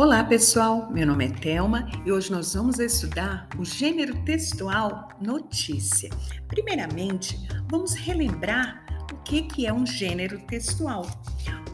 Olá pessoal, meu nome é Thelma e hoje nós vamos estudar o gênero textual notícia. Primeiramente, vamos relembrar o que, que é um gênero textual.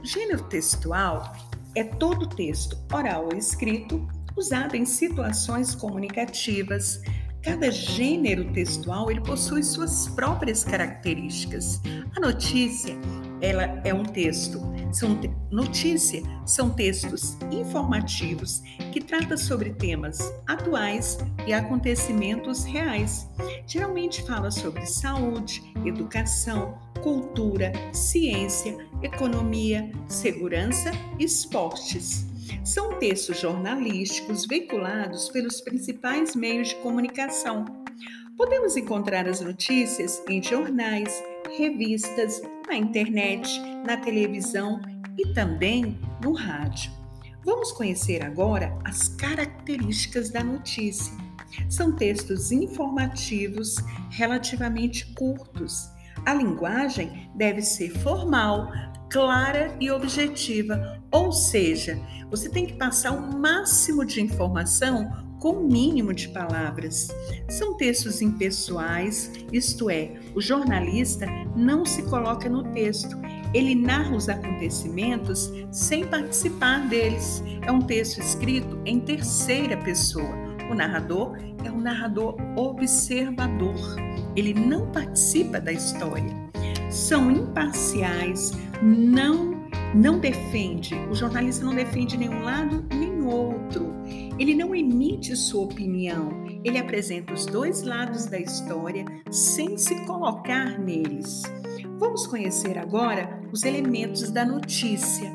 O gênero textual é todo texto, oral ou escrito, usado em situações comunicativas. Cada gênero textual ele possui suas próprias características. A notícia ela é um texto, são notícia, são textos informativos que tratam sobre temas atuais e acontecimentos reais. Geralmente fala sobre saúde, educação, cultura, ciência, economia, segurança e esportes. São textos jornalísticos veiculados pelos principais meios de comunicação. Podemos encontrar as notícias em jornais, revistas, na internet, na televisão e também no rádio. Vamos conhecer agora as características da notícia. São textos informativos relativamente curtos. A linguagem deve ser formal, clara e objetiva, ou seja, você tem que passar o máximo de informação com o mínimo de palavras. São textos impessoais, isto é, o jornalista não se coloca no texto, ele narra os acontecimentos sem participar deles. É um texto escrito em terceira pessoa. O narrador é um narrador observador, ele não participa da história. São imparciais, não não defende, o jornalista não defende nenhum lado nem outro. Ele não emite sua opinião, ele apresenta os dois lados da história sem se colocar neles. Vamos conhecer agora os elementos da notícia.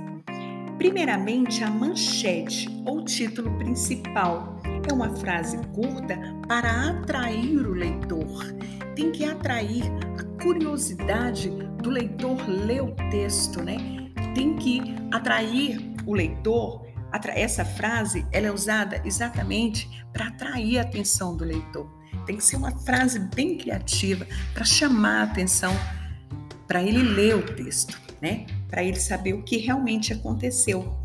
Primeiramente, a manchete ou título principal. É uma frase curta para atrair o leitor. Tem que atrair curiosidade do leitor ler o texto, né? Tem que atrair o leitor essa frase ela é usada exatamente para atrair a atenção do leitor. Tem que ser uma frase bem criativa para chamar a atenção para ele ler o texto, né? Para ele saber o que realmente aconteceu.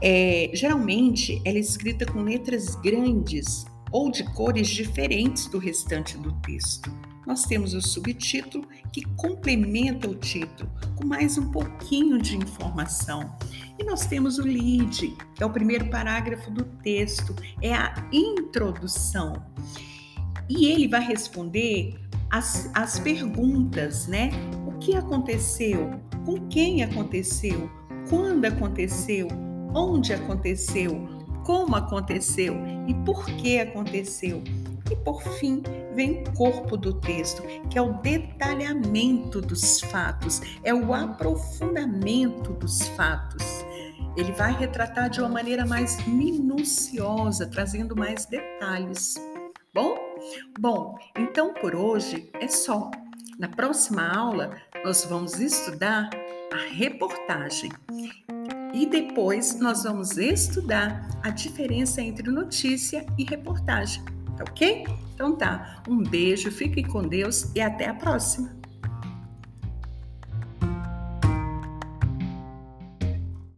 É, geralmente ela é escrita com letras grandes ou de cores diferentes do restante do texto. Nós temos o subtítulo que complementa o título com mais um pouquinho de informação. E nós temos o lead, que é o primeiro parágrafo do texto, é a introdução. E ele vai responder as, as perguntas, né? O que aconteceu? Com quem aconteceu? Quando aconteceu? Onde aconteceu? Como aconteceu? E por que aconteceu? E por fim, vem o corpo do texto, que é o detalhamento dos fatos, é o aprofundamento dos fatos. Ele vai retratar de uma maneira mais minuciosa, trazendo mais detalhes. Bom? Bom, então por hoje é só. Na próxima aula, nós vamos estudar a reportagem. E depois nós vamos estudar a diferença entre notícia e reportagem. Tá ok? Então tá. Um beijo, fique com Deus e até a próxima.